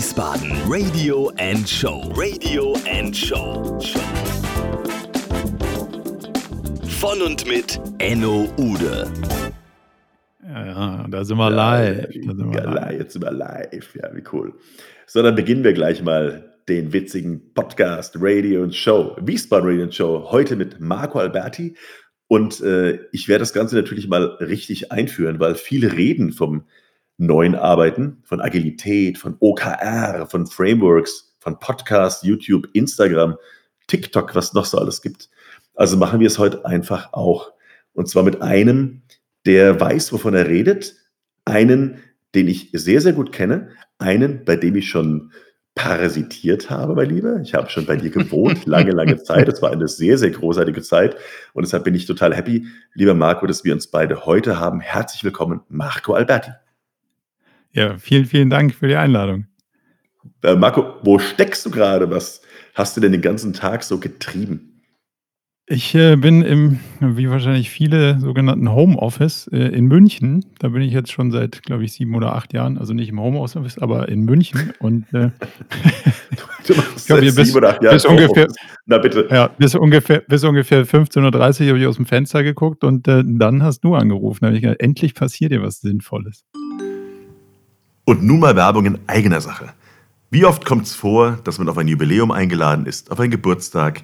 Wiesbaden Radio and Show. Radio and Show. Von und mit Enno Ude. Ja, ja, da sind wir live. Da sind wir Ja, live. Jetzt sind wir live. Ja, wie cool. So, dann beginnen wir gleich mal den witzigen Podcast Radio und Show. Wiesbaden Radio und Show. Heute mit Marco Alberti. Und äh, ich werde das Ganze natürlich mal richtig einführen, weil viele reden vom neuen Arbeiten, von Agilität, von OKR, von Frameworks, von Podcast, YouTube, Instagram, TikTok, was noch so alles gibt. Also machen wir es heute einfach auch. Und zwar mit einem, der weiß, wovon er redet, einen, den ich sehr, sehr gut kenne, einen, bei dem ich schon parasitiert habe, mein Lieber. Ich habe schon bei dir gewohnt, lange, lange Zeit. Es war eine sehr, sehr großartige Zeit und deshalb bin ich total happy, lieber Marco, dass wir uns beide heute haben. Herzlich willkommen, Marco Alberti. Ja, vielen, vielen Dank für die Einladung. Äh, Marco, wo steckst du gerade? Was hast du denn den ganzen Tag so getrieben? Ich äh, bin im, wie wahrscheinlich viele, sogenannten Homeoffice äh, in München. Da bin ich jetzt schon seit, glaube ich, sieben oder acht Jahren. Also nicht im Homeoffice, aber in München. Und äh, Du machst glaub, bist- sieben oder acht Jahren bist ungefähr-. Na bitte. ja, bis ungefähr, bis ungefähr 15.30 Uhr habe ich aus dem Fenster geguckt und äh, dann hast du angerufen. Da habe ich gedacht, endlich passiert dir was Sinnvolles. Und nun mal Werbung in eigener Sache. Wie oft kommt es vor, dass man auf ein Jubiläum eingeladen ist, auf einen Geburtstag,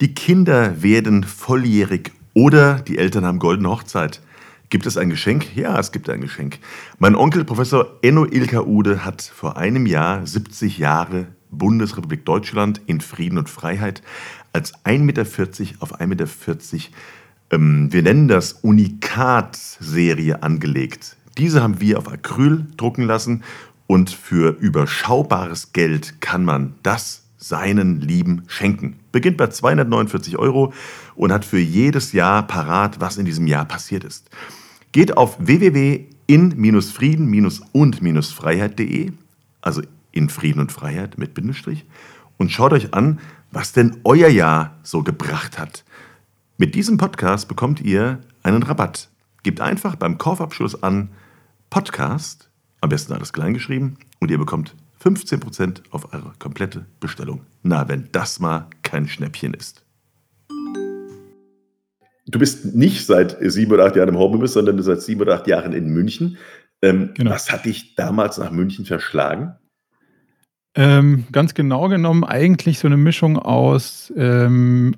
die Kinder werden volljährig oder die Eltern haben goldene Hochzeit. Gibt es ein Geschenk? Ja, es gibt ein Geschenk. Mein Onkel Professor Enno Ilka Ude hat vor einem Jahr 70 Jahre Bundesrepublik Deutschland in Frieden und Freiheit als 1,40 Meter auf 1,40 Meter ähm, wir nennen das Unikat-Serie angelegt. Diese haben wir auf Acryl drucken lassen und für überschaubares Geld kann man das seinen Lieben schenken. Beginnt bei 249 Euro und hat für jedes Jahr parat, was in diesem Jahr passiert ist. Geht auf www.in-frieden-und-freiheit.de, also in Frieden und Freiheit mit Bindestrich, und schaut euch an, was denn euer Jahr so gebracht hat. Mit diesem Podcast bekommt ihr einen Rabatt. Gebt einfach beim Kaufabschluss an Podcast, am besten alles klein geschrieben, und ihr bekommt 15% auf eure komplette Bestellung. Na, wenn das mal kein Schnäppchen ist. Du bist nicht seit sieben oder acht Jahren im Homeoffice, sondern seit sieben oder acht Jahren in München. Ähm, Genau. Was hat dich damals nach München verschlagen? Ähm, ganz genau genommen eigentlich so eine Mischung aus ähm,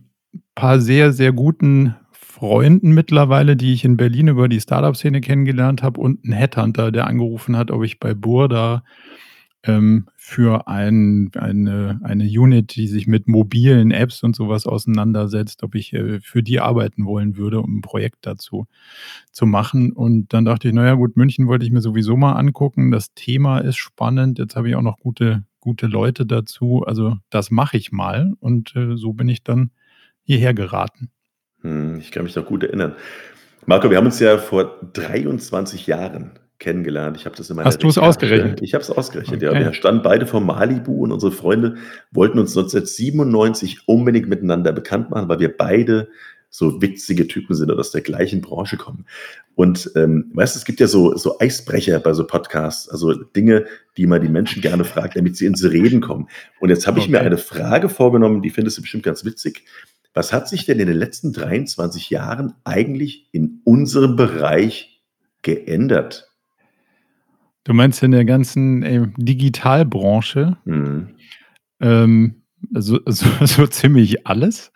paar sehr, sehr guten Freunden mittlerweile, die ich in Berlin über die Startup-Szene kennengelernt habe und ein Headhunter, der angerufen hat, ob ich bei Burda ähm, für ein, eine, eine Unit, die sich mit mobilen Apps und sowas auseinandersetzt, ob ich äh, für die arbeiten wollen würde, um ein Projekt dazu zu machen. Und dann dachte ich, naja gut, München wollte ich mir sowieso mal angucken. Das Thema ist spannend. Jetzt habe ich auch noch gute, gute Leute dazu. Also das mache ich mal. Und äh, so bin ich dann hierher geraten. Hm, ich kann mich noch gut erinnern. Marco, wir haben uns ja vor 23 Jahren kennengelernt. Ich habe das in meiner Hast du es ausgerechnet? Ich habe es ausgerechnet, ja. Okay. Wir standen beide vor Malibu und unsere Freunde wollten uns 1997 unbedingt miteinander bekannt machen, weil wir beide so witzige Typen sind oder aus der gleichen Branche kommen. Und ähm, weißt du, es gibt ja so, so Eisbrecher bei so Podcasts, also Dinge, die man die Menschen gerne fragt, damit sie ins Reden kommen. Und jetzt habe ich mir Okay. eine Frage vorgenommen, die findest du bestimmt ganz witzig. Was hat sich denn in den letzten 23 Jahren eigentlich in unserem Bereich geändert? Du meinst in der ganzen äh, Digitalbranche Hm. ähm, so, so, so ziemlich alles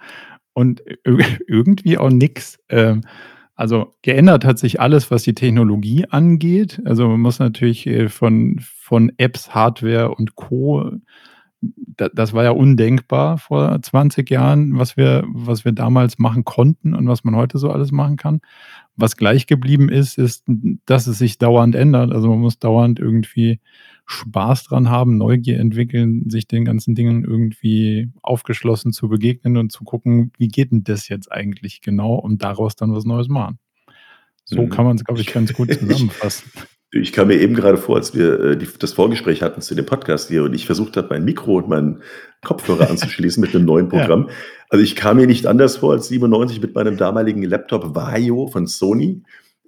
und ir- irgendwie auch nichts. Ähm, also geändert hat sich alles, was die Technologie angeht. Also man muss natürlich äh, von, von Apps, Hardware und Co. Da, das war ja undenkbar vor 20 Jahren, was wir, was wir damals machen konnten und was man heute so alles machen kann. Was gleich geblieben ist, ist, dass es sich dauernd ändert. Also man muss dauernd irgendwie Spaß dran haben, Neugier entwickeln, sich den ganzen Dingen irgendwie aufgeschlossen zu begegnen und zu gucken, wie geht denn das jetzt eigentlich genau und daraus dann was Neues machen. So Mhm. kann man es, glaube ich, ganz gut zusammenfassen. Ich kam mir eben gerade vor, als wir äh, die, das Vorgespräch hatten zu dem Podcast hier und ich versucht habe, mein Mikro und meinen Kopfhörer anzuschließen mit einem neuen Ja. Programm. Also ich kam mir nicht anders vor als 97 mit meinem damaligen Laptop Vario von Sony.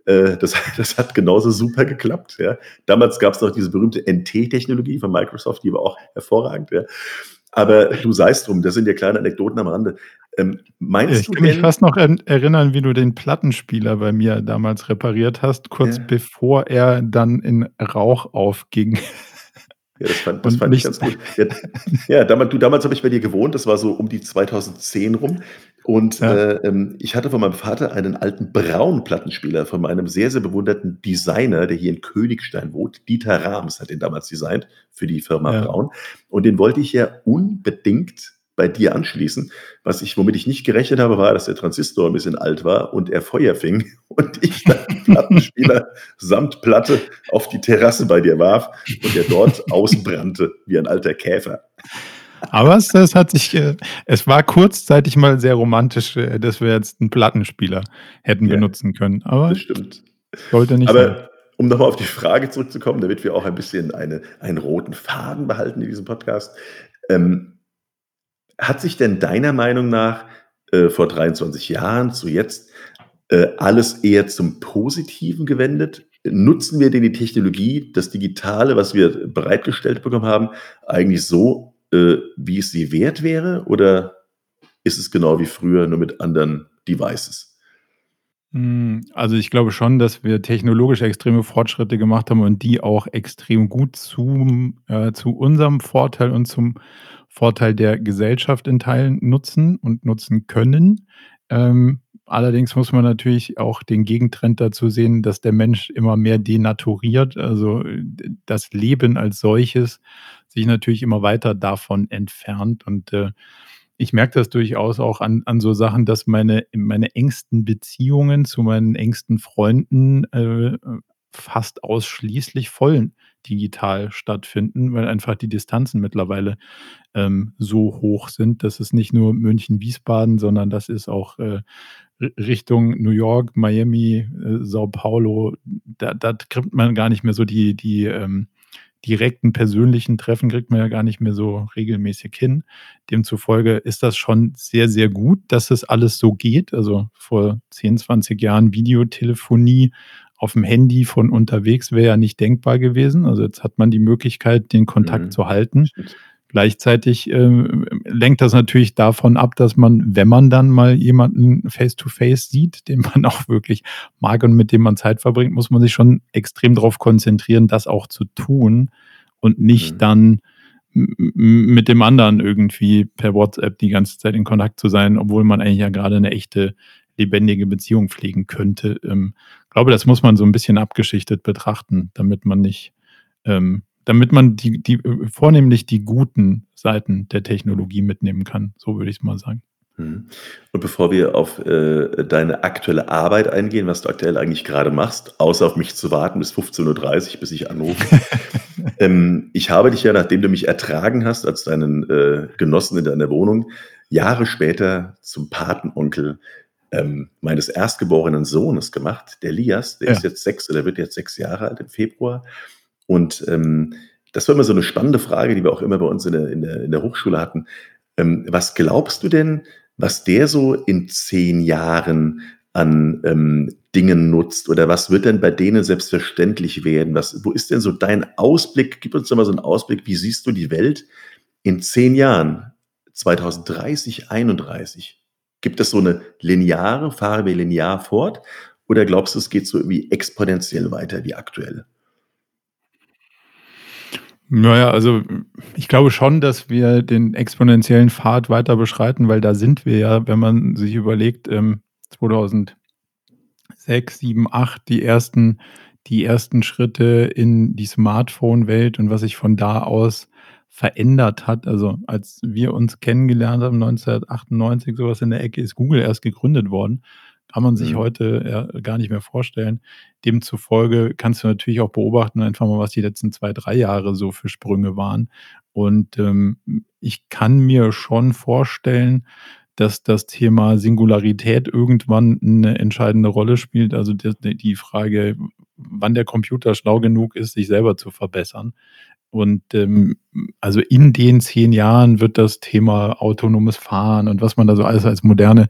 Äh, das, das hat genauso super geklappt. Ja. Damals gab es noch diese berühmte NT-Technologie von Microsoft, die war auch hervorragend. Ja. Aber du seist drum, das sind ja kleine Anekdoten am Rande. Ähm, meinst ich du kann mich fast noch erinnern, wie du den Plattenspieler bei mir damals repariert hast, kurz ja. bevor er dann in Rauch aufging. Ja, das fand, das fand ich ganz gut. Ja, ja damals, du, damals habe ich bei dir gewohnt, das war so um die 2010 rum. Und ja. äh, ähm, ich hatte von meinem Vater einen alten braunen Plattenspieler von meinem sehr, sehr bewunderten Designer, der hier in Königstein wohnt. Dieter Rahms hat den damals designt für die Firma. Braun. Und den wollte ich ja unbedingt bei dir anschließen. Was ich, womit ich nicht gerechnet habe, war, dass der Transistor ein bisschen alt war und er Feuer fing und ich dann den Plattenspieler samt Platte auf die Terrasse bei dir warf und er dort ausbrannte wie ein alter Käfer. Aber es, es, hat sich, äh, es war kurzzeitig mal sehr romantisch, äh, dass wir jetzt einen Plattenspieler hätten ja, benutzen können. Aber das stimmt. Sollte nicht Aber sein. um nochmal auf die Frage zurückzukommen, damit wir auch ein bisschen eine, einen roten Faden behalten in diesem Podcast. Ähm, hat sich denn deiner Meinung nach äh, vor 23 Jahren zu jetzt äh, alles eher zum Positiven gewendet? Nutzen wir denn die Technologie, das Digitale, was wir bereitgestellt bekommen haben, eigentlich so, äh, wie es sie wert wäre? Oder ist es genau wie früher, nur mit anderen Devices? Hm, also ich glaube schon, dass wir technologisch extreme Fortschritte gemacht haben und die auch extrem gut zu, äh, zu unserem Vorteil und zum Vorteil der Gesellschaft in Teilen nutzen und nutzen können. Ähm, allerdings muss man natürlich auch den Gegentrend dazu sehen, dass der Mensch immer mehr denaturiert, also das Leben als solches sich natürlich immer weiter davon entfernt. Und äh, ich merke das durchaus auch an, an so Sachen, dass meine, meine engsten Beziehungen zu meinen engsten Freunden äh, fast ausschließlich voll digital stattfinden, weil einfach die Distanzen mittlerweile ähm, so hoch sind. Das ist nicht nur München-Wiesbaden, sondern das ist auch äh, Richtung New York, Miami, äh, Sao Paulo. Da, da kriegt man gar nicht mehr so die, die ähm, direkten persönlichen Treffen kriegt man ja gar nicht mehr so regelmäßig hin. Demzufolge ist das schon sehr, sehr gut, dass es alles so geht. Also vor 10, 20 Jahren Videotelefonie auf dem Handy von unterwegs wäre ja nicht denkbar gewesen. Also jetzt hat man die Möglichkeit, den Kontakt mhm. zu halten. Gleichzeitig äh, lenkt das natürlich davon ab, dass man, wenn man dann mal jemanden face-to-face -face sieht, den man auch wirklich mag und mit dem man Zeit verbringt, muss man sich schon extrem darauf konzentrieren, das auch zu tun und nicht mhm. dann mit dem anderen irgendwie per WhatsApp die ganze Zeit in Kontakt zu sein, obwohl man eigentlich ja gerade eine echte lebendige Beziehung pflegen könnte. Ähm, glaube, das muss man so ein bisschen abgeschichtet betrachten, damit man nicht, ähm, damit man die, die, vornehmlich die guten Seiten der Technologie mitnehmen kann. So würde ich es mal sagen. Mhm. Und bevor wir auf äh, deine aktuelle Arbeit eingehen, was du aktuell eigentlich gerade machst, außer auf mich zu warten bis 15.30 Uhr, bis ich anrufe. ähm, ich habe dich ja, nachdem du mich ertragen hast als deinen äh, Genossen in deiner Wohnung, Jahre später zum Patenonkel ähm, meines erstgeborenen Sohnes gemacht, der Lias, der ja. ist jetzt sechs oder wird jetzt sechs Jahre alt im Februar. Und ähm, das war immer so eine spannende Frage, die wir auch immer bei uns in der, in der, in der Hochschule hatten. Ähm, was glaubst du denn, was der so in zehn Jahren an ähm, Dingen nutzt oder was wird denn bei denen selbstverständlich werden? Was, wo ist denn so dein Ausblick? Gib uns doch mal so einen Ausblick, wie siehst du die Welt in zehn Jahren, 2030, 2031? Gibt es so eine lineare, fahren wir linear fort? Oder glaubst du, es geht so irgendwie exponentiell weiter wie aktuell? Naja, also ich glaube schon, dass wir den exponentiellen Pfad weiter beschreiten, weil da sind wir ja, wenn man sich überlegt, ähm, 2006, 7, 8, die ersten, die ersten Schritte in die Smartphone-Welt und was sich von da aus verändert hat. Also als wir uns kennengelernt haben, 1998, sowas in der Ecke, ist Google erst gegründet worden. Kann man sich mhm. heute ja gar nicht mehr vorstellen. Demzufolge kannst du natürlich auch beobachten, einfach mal, was die letzten zwei, drei Jahre so für Sprünge waren. Und ähm, ich kann mir schon vorstellen, dass das Thema Singularität irgendwann eine entscheidende Rolle spielt. Also die, die Frage, wann der Computer schlau genug ist, sich selber zu verbessern. Und ähm, also in den zehn Jahren wird das Thema autonomes Fahren und was man da so alles als moderne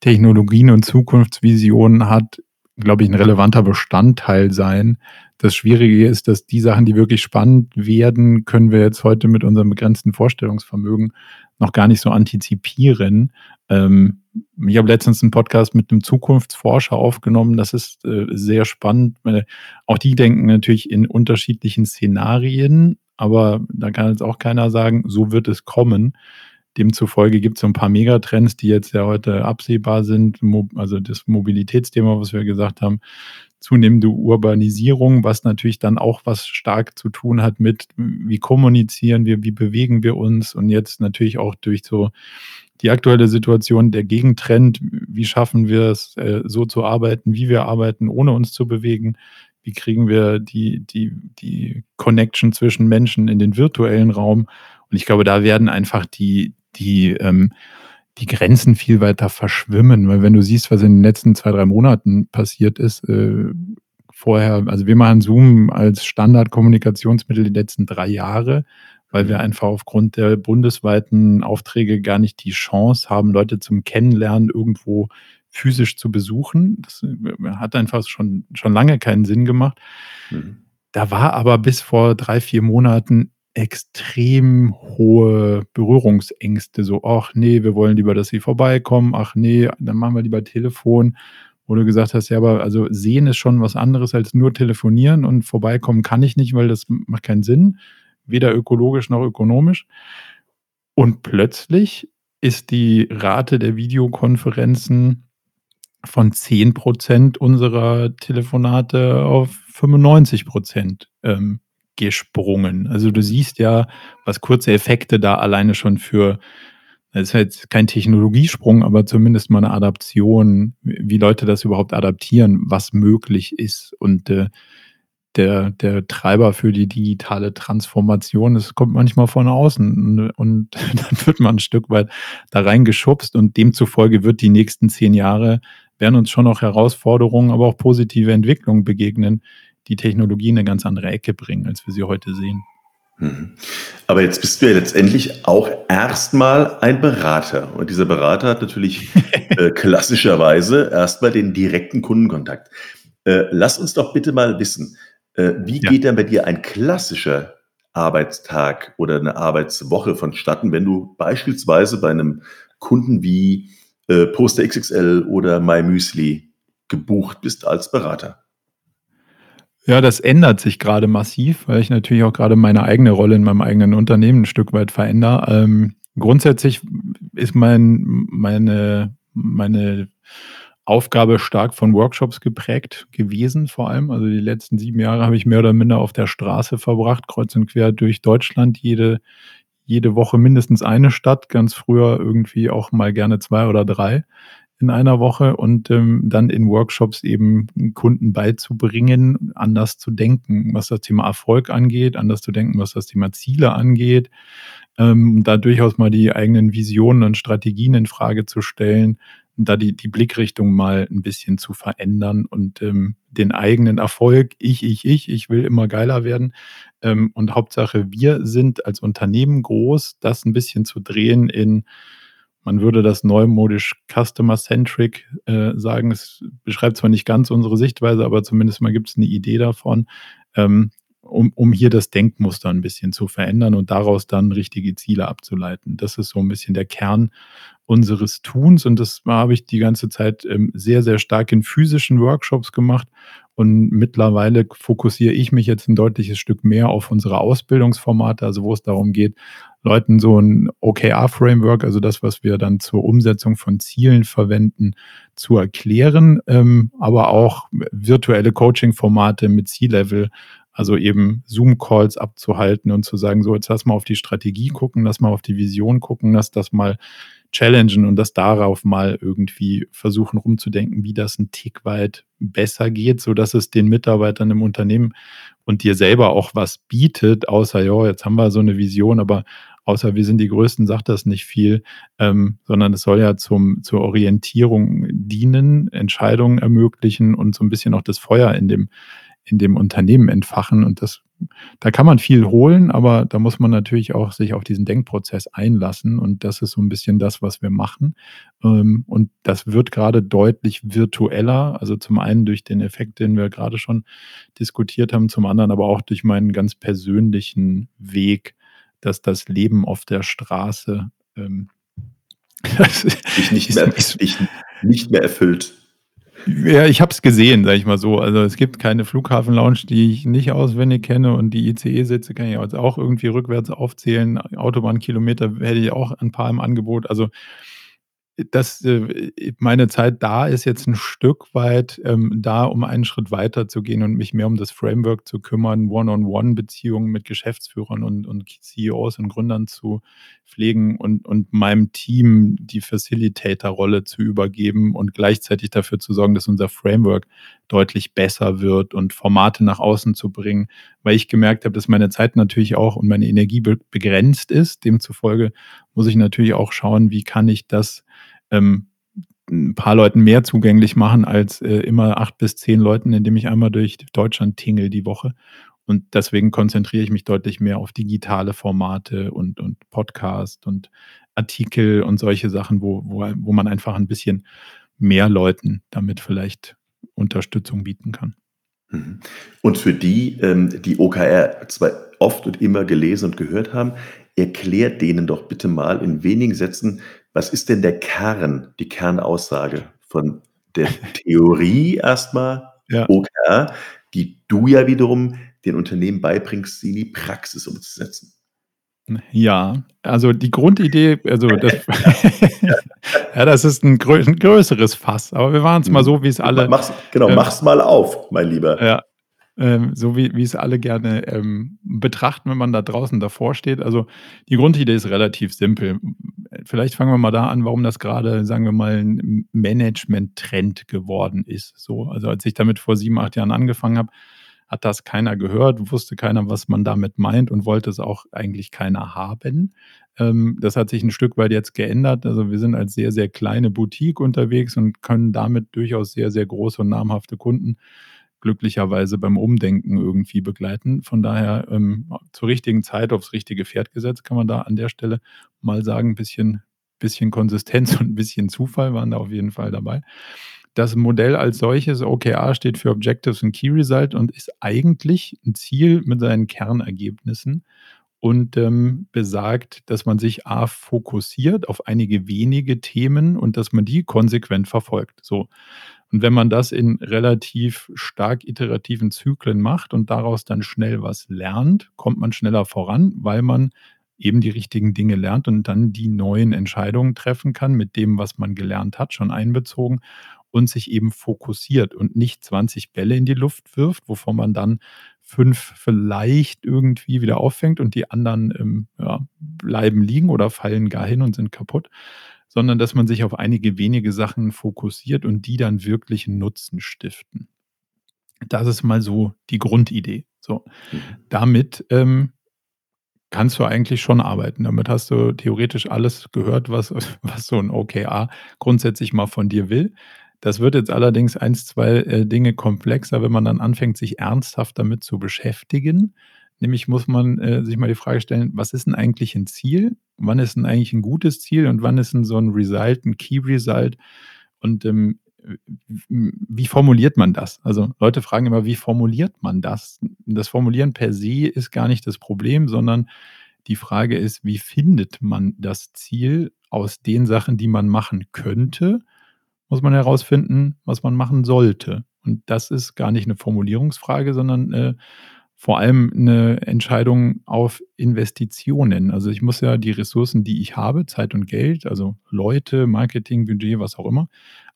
Technologien und Zukunftsvisionen hat, glaube ich, ein relevanter Bestandteil sein. Das Schwierige ist, dass die Sachen, die wirklich spannend werden, können wir jetzt heute mit unserem begrenzten Vorstellungsvermögen noch gar nicht so antizipieren. Ähm, ich habe letztens einen Podcast mit einem Zukunftsforscher aufgenommen. Das ist äh, sehr spannend. Weil auch die denken natürlich in unterschiedlichen Szenarien, aber da kann jetzt auch keiner sagen, so wird es kommen. Demzufolge gibt es so ein paar Megatrends, die jetzt ja heute absehbar sind. Also das Mobilitätsthema, was wir gesagt haben, zunehmende Urbanisierung, was natürlich dann auch was stark zu tun hat mit, wie kommunizieren wir, wie bewegen wir uns und jetzt natürlich auch durch so die aktuelle Situation, der Gegentrend, wie schaffen wir es, äh, so zu arbeiten, wie wir arbeiten, ohne uns zu bewegen, wie kriegen wir die, die, die Connection zwischen Menschen in den virtuellen Raum. Und ich glaube, da werden einfach die, die, ähm, die Grenzen viel weiter verschwimmen, weil wenn du siehst, was in den letzten zwei, drei Monaten passiert ist, äh, vorher, also wir machen Zoom als Standardkommunikationsmittel die letzten drei Jahre, weil wir mhm. einfach aufgrund der bundesweiten Aufträge gar nicht die Chance haben, Leute zum Kennenlernen irgendwo physisch zu besuchen. Das äh, hat einfach schon, schon lange keinen Sinn gemacht. Mhm. Da war aber bis vor drei, vier Monaten extrem hohe Berührungsängste. So, ach nee, wir wollen lieber, dass sie vorbeikommen. Ach nee, dann machen wir lieber Telefon. Wo du gesagt hast, ja, aber also sehen ist schon was anderes als nur telefonieren und vorbeikommen kann ich nicht, weil das macht keinen Sinn. Weder ökologisch noch ökonomisch. Und plötzlich ist die Rate der Videokonferenzen von 10 Prozent unserer Telefonate auf 95 Prozent ähm, gesprungen. Also du siehst ja, was kurze Effekte da alleine schon für, das ist jetzt kein Technologiesprung, aber zumindest mal eine Adaption, wie Leute das überhaupt adaptieren, was möglich ist. Und äh, der, der Treiber für die digitale Transformation, das kommt manchmal von außen und, und dann wird man ein Stück weit da reingeschubst und demzufolge wird die nächsten zehn Jahre werden uns schon noch Herausforderungen, aber auch positive Entwicklungen begegnen, die Technologie in eine ganz andere Ecke bringen, als wir sie heute sehen. Mhm. Aber jetzt bist du ja letztendlich auch erstmal ein Berater. Und dieser Berater hat natürlich äh, klassischerweise erstmal den direkten Kundenkontakt. Äh, lass uns doch bitte mal wissen, äh, wie ja. geht denn bei dir ein klassischer Arbeitstag oder eine Arbeitswoche vonstatten, wenn du beispielsweise bei einem Kunden wie äh, Poster XXL oder MyMüsli gebucht bist als Berater? Ja, das ändert sich gerade massiv, weil ich natürlich auch gerade meine eigene Rolle in meinem eigenen Unternehmen ein Stück weit verändere. Ähm, grundsätzlich ist mein, meine, meine Aufgabe stark von Workshops geprägt gewesen, vor allem. Also die letzten sieben Jahre habe ich mehr oder minder auf der Straße verbracht, kreuz und quer durch Deutschland, jede, jede Woche mindestens eine Stadt, ganz früher irgendwie auch mal gerne zwei oder drei in einer Woche und ähm, dann in Workshops eben Kunden beizubringen, anders zu denken, was das Thema Erfolg angeht, anders zu denken, was das Thema Ziele angeht, ähm, da durchaus mal die eigenen Visionen und Strategien in Frage zu stellen, da die, die Blickrichtung mal ein bisschen zu verändern und ähm, den eigenen Erfolg, ich, ich, ich, ich will immer geiler werden. Ähm, und Hauptsache, wir sind als Unternehmen groß, das ein bisschen zu drehen in man würde das neumodisch Customer-Centric äh, sagen. Es beschreibt zwar nicht ganz unsere Sichtweise, aber zumindest mal gibt es eine Idee davon, ähm, um, um hier das Denkmuster ein bisschen zu verändern und daraus dann richtige Ziele abzuleiten. Das ist so ein bisschen der Kern unseres Tuns. Und das habe ich die ganze Zeit ähm, sehr, sehr stark in physischen Workshops gemacht. Und mittlerweile fokussiere ich mich jetzt ein deutliches Stück mehr auf unsere Ausbildungsformate, also wo es darum geht, Leuten so ein OKR-Framework, also das, was wir dann zur Umsetzung von Zielen verwenden, zu erklären, ähm, aber auch virtuelle Coaching-Formate mit C-Level, also eben Zoom-Calls abzuhalten und zu sagen, so jetzt lass mal auf die Strategie gucken, lass mal auf die Vision gucken, lass das mal challengen und das darauf mal irgendwie versuchen rumzudenken, wie das ein Tick weit besser geht, sodass es den Mitarbeitern im Unternehmen und dir selber auch was bietet, außer, ja, jetzt haben wir so eine Vision, aber außer wir sind die Größten, sagt das nicht viel, ähm, sondern es soll ja zum, zur Orientierung dienen, Entscheidungen ermöglichen und so ein bisschen auch das Feuer in dem, in dem Unternehmen entfachen. Und das, da kann man viel holen, aber da muss man natürlich auch sich auf diesen Denkprozess einlassen. Und das ist so ein bisschen das, was wir machen. Ähm, und das wird gerade deutlich virtueller. Also zum einen durch den Effekt, den wir gerade schon diskutiert haben, zum anderen aber auch durch meinen ganz persönlichen Weg, dass das Leben auf der Straße ähm, dich nicht mehr, dich nicht mehr erfüllt. Ja, ich habe es gesehen, sage ich mal so. Also es gibt keine Flughafen-Lounge, die ich nicht auswendig kenne und die ICE-Sitze kann ich auch irgendwie rückwärts aufzählen. Autobahnkilometer hätte ich auch ein paar im Angebot. Also dass äh, meine Zeit da ist jetzt ein Stück weit ähm, da, um einen Schritt weiter zu gehen und mich mehr um das Framework zu kümmern, One-on-One-Beziehungen mit Geschäftsführern und, und CEOs und Gründern zu pflegen und, und meinem Team die Facilitator-Rolle zu übergeben und gleichzeitig dafür zu sorgen, dass unser Framework deutlich besser wird und Formate nach außen zu bringen, weil ich gemerkt habe, dass meine Zeit natürlich auch und meine Energie be begrenzt ist. Demzufolge muss ich natürlich auch schauen, wie kann ich das ähm, ein paar Leuten mehr zugänglich machen als äh, immer acht bis zehn Leuten, indem ich einmal durch Deutschland tingle die Woche. Und deswegen konzentriere ich mich deutlich mehr auf digitale Formate und, und Podcast und Artikel und solche Sachen, wo, wo, wo man einfach ein bisschen mehr Leuten damit vielleicht Unterstützung bieten kann. Mhm. Und für die, ähm, die OKR zwar oft und immer gelesen und gehört haben, erklärt denen doch bitte mal in wenigen Sätzen, was ist denn der Kern, die Kernaussage von der Theorie erstmal, ja. OKR, die du ja wiederum den Unternehmen beibringst, sie in die Praxis umzusetzen? Ja, also die Grundidee, also das, ja, das ist ein, grö ein größeres Fass, aber wir waren es mal mhm. so, wie es alle. Mach's, genau, äh, mach's mal auf, mein Lieber. Ja, ähm, so wie, wie es alle gerne ähm, betrachten, wenn man da draußen davor steht. Also die Grundidee ist relativ simpel. Vielleicht fangen wir mal da an, warum das gerade, sagen wir mal, ein Management-Trend geworden ist. So, also als ich damit vor sieben, acht Jahren angefangen habe, hat das keiner gehört, wusste keiner, was man damit meint und wollte es auch eigentlich keiner haben. Ähm, das hat sich ein Stück weit jetzt geändert. Also wir sind als sehr, sehr kleine Boutique unterwegs und können damit durchaus sehr, sehr große und namhafte Kunden glücklicherweise beim Umdenken irgendwie begleiten. Von daher ähm, zur richtigen Zeit aufs richtige Pferd gesetzt, kann man da an der Stelle mal sagen, ein bisschen, bisschen Konsistenz und ein bisschen Zufall waren da auf jeden Fall dabei. Das Modell als solches, OKR, steht für Objectives and Key Result und ist eigentlich ein Ziel mit seinen Kernergebnissen und ähm, besagt, dass man sich A fokussiert auf einige wenige Themen und dass man die konsequent verfolgt. So. Und wenn man das in relativ stark iterativen Zyklen macht und daraus dann schnell was lernt, kommt man schneller voran, weil man eben die richtigen Dinge lernt und dann die neuen Entscheidungen treffen kann mit dem, was man gelernt hat, schon einbezogen und sich eben fokussiert und nicht 20 Bälle in die Luft wirft, wovon man dann fünf vielleicht irgendwie wieder auffängt und die anderen ähm, ja, bleiben liegen oder fallen gar hin und sind kaputt, sondern dass man sich auf einige wenige Sachen fokussiert und die dann wirklich Nutzen stiften. Das ist mal so die Grundidee. So, mhm. damit ähm, kannst du eigentlich schon arbeiten. Damit hast du theoretisch alles gehört, was, was so ein OKR grundsätzlich mal von dir will. Das wird jetzt allerdings eins, zwei äh, Dinge komplexer, wenn man dann anfängt, sich ernsthaft damit zu beschäftigen. Nämlich muss man äh, sich mal die Frage stellen, was ist denn eigentlich ein Ziel? Wann ist denn eigentlich ein gutes Ziel und wann ist denn so ein Result, ein Key Result? Und ähm, wie formuliert man das? Also Leute fragen immer, wie formuliert man das? Das Formulieren per se ist gar nicht das Problem, sondern die Frage ist, wie findet man das Ziel aus den Sachen, die man machen könnte? Muss man herausfinden, was man machen sollte. Und das ist gar nicht eine Formulierungsfrage, sondern äh, vor allem eine Entscheidung auf Investitionen. Also ich muss ja die Ressourcen, die ich habe, Zeit und Geld, also Leute, Marketing, Budget, was auch immer,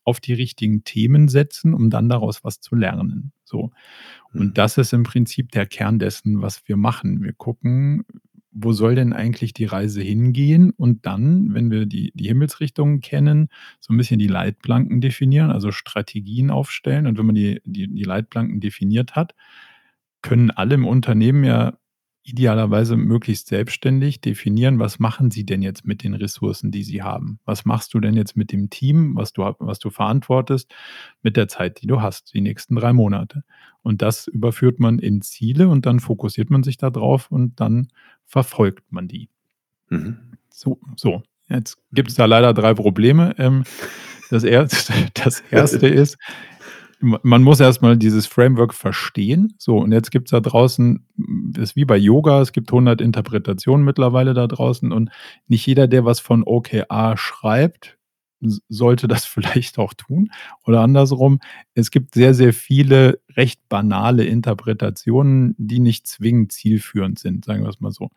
auf die richtigen Themen setzen, um dann daraus was zu lernen. So. Und mhm. das ist im Prinzip der Kern dessen, was wir machen. Wir gucken, wo soll denn eigentlich die Reise hingehen? Und dann, wenn wir die, die Himmelsrichtungen kennen, so ein bisschen die Leitplanken definieren, also Strategien aufstellen. Und wenn man die, die, die Leitplanken definiert hat, können alle im Unternehmen ja idealerweise möglichst selbstständig definieren, was machen Sie denn jetzt mit den Ressourcen, die Sie haben? Was machst du denn jetzt mit dem Team, was du, was du verantwortest, mit der Zeit, die du hast, die nächsten drei Monate? Und das überführt man in Ziele und dann fokussiert man sich darauf und dann verfolgt man die. Mhm. So, so. Jetzt gibt es da leider drei Probleme. Ähm, das, erste, das erste ist, man muss erstmal dieses Framework verstehen. So, und jetzt gibt es da draußen, ist wie bei Yoga, es gibt 100 Interpretationen mittlerweile da draußen und nicht jeder, der was von OKA schreibt, sollte das vielleicht auch tun. Oder andersrum, es gibt sehr, sehr viele recht banale Interpretationen, die nicht zwingend zielführend sind, sagen wir es mal so.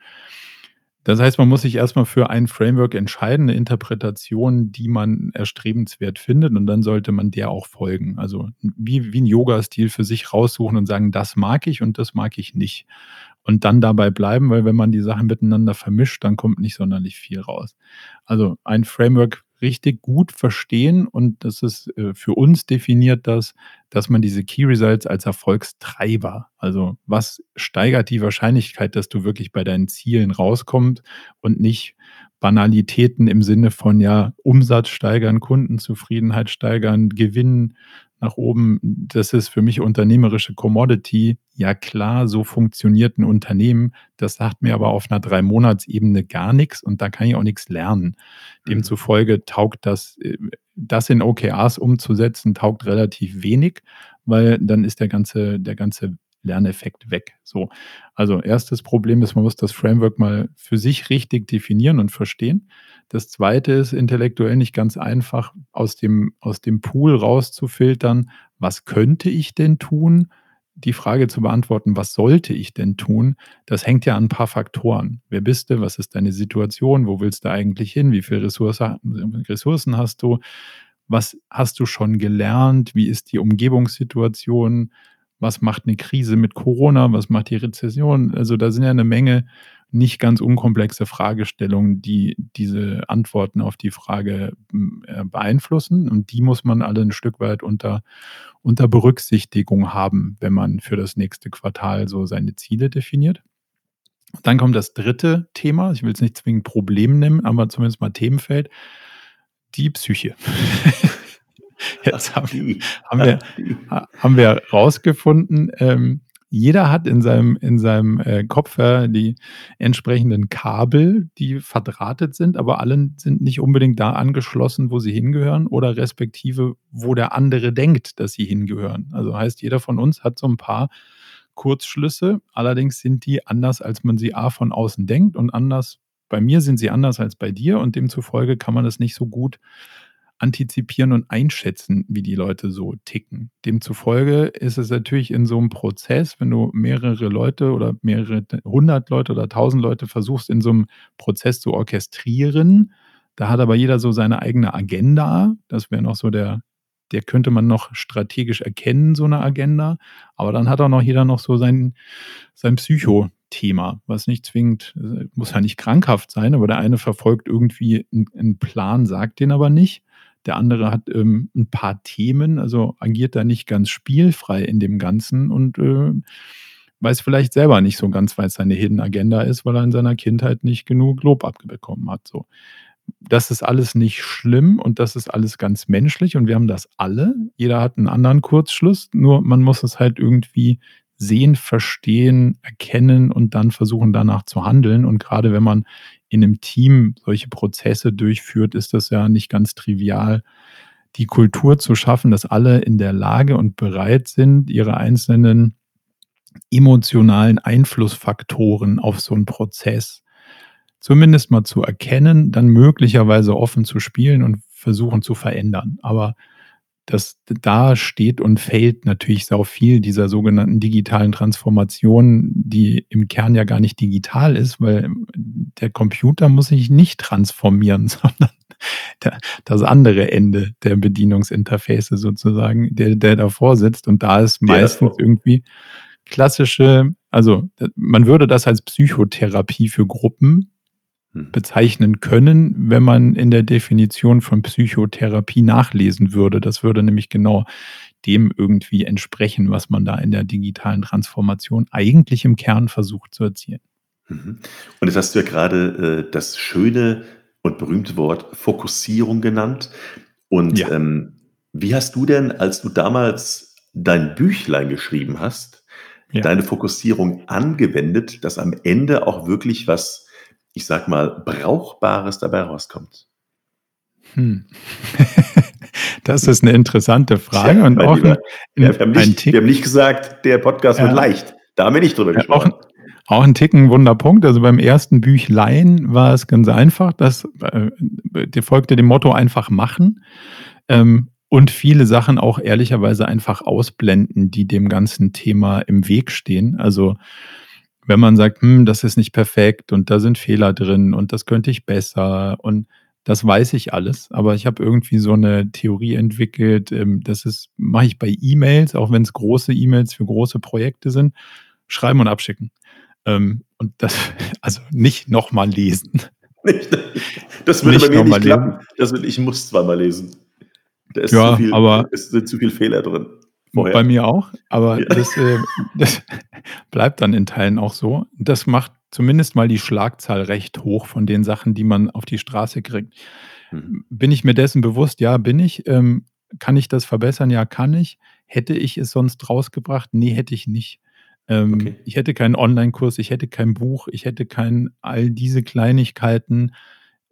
Das heißt, man muss sich erstmal für ein Framework entscheiden, eine Interpretation, die man erstrebenswert findet und dann sollte man der auch folgen. Also wie, wie ein Yoga-Stil für sich raussuchen und sagen, das mag ich und das mag ich nicht. Und dann dabei bleiben, weil wenn man die Sachen miteinander vermischt, dann kommt nicht sonderlich viel raus. Also ein Framework richtig gut verstehen. Und das ist äh, für uns definiert das, dass man diese Key Results als Erfolgstreiber, also was steigert die Wahrscheinlichkeit, dass du wirklich bei deinen Zielen rauskommst und nicht Banalitäten im Sinne von ja Umsatz steigern, Kundenzufriedenheit steigern, Gewinn nach oben. Das ist für mich unternehmerische Commodity. Ja klar, so funktioniert ein Unternehmen. Das sagt mir aber auf einer Drei-Monats-Ebene gar nichts und da kann ich auch nichts lernen. Mhm. Demzufolge taugt das, äh, das in OKRs umzusetzen, taugt relativ wenig, weil dann ist der ganze, der ganze Lerneffekt weg. So. Also erstes Problem ist, man muss das Framework mal für sich richtig definieren und verstehen. Das zweite ist intellektuell nicht ganz einfach, aus dem, aus dem Pool rauszufiltern, was könnte ich denn tun? Die Frage zu beantworten, was sollte ich denn tun? Das hängt ja an ein paar Faktoren. Wer bist du? Was ist deine Situation? Wo willst du eigentlich hin? Wie viele Ressourcen hast du? Was hast du schon gelernt? Wie ist die Umgebungssituation? Was macht eine Krise mit Corona, was macht die Rezession. Also da sind ja eine Menge nicht ganz unkomplexe Fragestellungen, die diese Antworten auf die Frage äh, beeinflussen. Und die muss man alle ein Stück weit unter, unter Berücksichtigung haben, wenn man für das nächste Quartal so seine Ziele definiert. Dann kommt das dritte Thema, ich will es nicht zwingend Problem nennen, aber zumindest mal Themenfeld, die Psyche. Jetzt haben, haben, wir, haben wir rausgefunden, ähm, jeder hat in seinem, in seinem äh, Kopf äh, die entsprechenden Kabel, die verdrahtet sind, aber alle sind nicht unbedingt da angeschlossen, wo sie hingehören oder respektive, wo der andere denkt, dass sie hingehören. Also heißt, jeder von uns hat so ein paar Kurzschlüsse, allerdings sind die anders, als man sie A von außen denkt und anders, bei mir sind sie anders als bei dir und demzufolge kann man das nicht so gut antizipieren und einschätzen, wie die Leute so ticken. Demzufolge ist es natürlich in so einem Prozess, wenn du mehrere Leute oder mehrere hundert Leute oder tausend Leute versuchst, in so einem Prozess zu orchestrieren, da hat aber jeder so seine eigene Agenda. Das wäre noch so der, der könnte man noch strategisch erkennen, so eine Agenda. Aber dann hat auch noch jeder noch so sein, sein Psycho-Thema, was nicht zwingend, muss ja nicht krankhaft sein, aber der eine verfolgt irgendwie einen Plan, sagt den aber nicht. Der andere hat ähm, ein paar Themen, also agiert da nicht ganz spielfrei in dem Ganzen und äh, weiß vielleicht selber nicht so ganz, weil es seine Hidden Agenda ist, weil er in seiner Kindheit nicht genug Lob abbekommen hat. So. Das ist alles nicht schlimm und das ist alles ganz menschlich und wir haben das alle. Jeder hat einen anderen Kurzschluss, nur man muss es halt irgendwie sehen, verstehen, erkennen und dann versuchen danach zu handeln. Und gerade wenn man in einem Team solche Prozesse durchführt, ist das ja nicht ganz trivial, die Kultur zu schaffen, dass alle in der Lage und bereit sind, ihre einzelnen emotionalen Einflussfaktoren auf so einen Prozess zumindest mal zu erkennen, dann möglicherweise offen zu spielen und versuchen zu verändern. Aber das, da steht und fällt natürlich sau viel dieser sogenannten digitalen Transformation, die im Kern ja gar nicht digital ist, weil der Computer muss sich nicht transformieren, sondern der, das andere Ende der Bedienungsinterface sozusagen, der, der davor sitzt. Und da ist meistens irgendwie klassische, also man würde das als Psychotherapie für Gruppen. Bezeichnen können, wenn man in der Definition von Psychotherapie nachlesen würde. Das würde nämlich genau dem irgendwie entsprechen, was man da in der digitalen Transformation eigentlich im Kern versucht zu erzielen. Mhm. Und jetzt hast du ja gerade äh, das schöne und berühmte Wort Fokussierung genannt. Und Ja. ähm, wie hast du denn, als du damals dein Büchlein geschrieben hast, Ja. deine Fokussierung angewendet, dass am Ende auch wirklich was, ich sag mal, Brauchbares dabei rauskommt? Hm. Das ist eine interessante Frage Tja, und auch Lieber, 'n wir haben ein nicht wir haben nicht gesagt, der Podcast wird Ja. leicht. Da haben wir nicht drüber Ja, auch gesprochen. auch 'n Ticken Wunderpunkt. Also, beim ersten Büchlein war es ganz einfach. Das, äh, folgte dem Motto „einfach machen“, ähm, und viele Sachen auch ehrlicherweise einfach ausblenden, die dem ganzen Thema im Weg stehen. Also, wenn man sagt: „Hm, das ist nicht perfekt und da sind Fehler drin und das könnte ich besser“ und das weiß ich alles, aber ich habe irgendwie so 'ne Theorie entwickelt, ähm, das ist mache ich bei E-Mails, auch wenn's große E-Mails für große Projekte sind, schreiben und abschicken. Ähm, und das also, nicht noch mal lesen. Das würde bei Nicht mir nicht lesen. klappen. Das will ich muss zweimal lesen. Da ist zu Ja, viel aber es sind zu viel Fehler drin bei vorher. mir auch, aber Ja. das, äh das bleibt dann in Teilen auch so. Das macht zumindest mal die Schlagzahl recht hoch von den Sachen, die man auf die Straße kriegt. Mhm. Bin ich mir dessen bewusst? Ja, bin ich. Ähm, kann ich das verbessern? Ja, kann ich. Hätte ich es sonst rausgebracht? Ne, hätte ich nicht. Ähm, Okay. ich hätte keinen Onlinekurs, ich hätte kein Buch, ich hätte kein all diese Kleinigkeiten,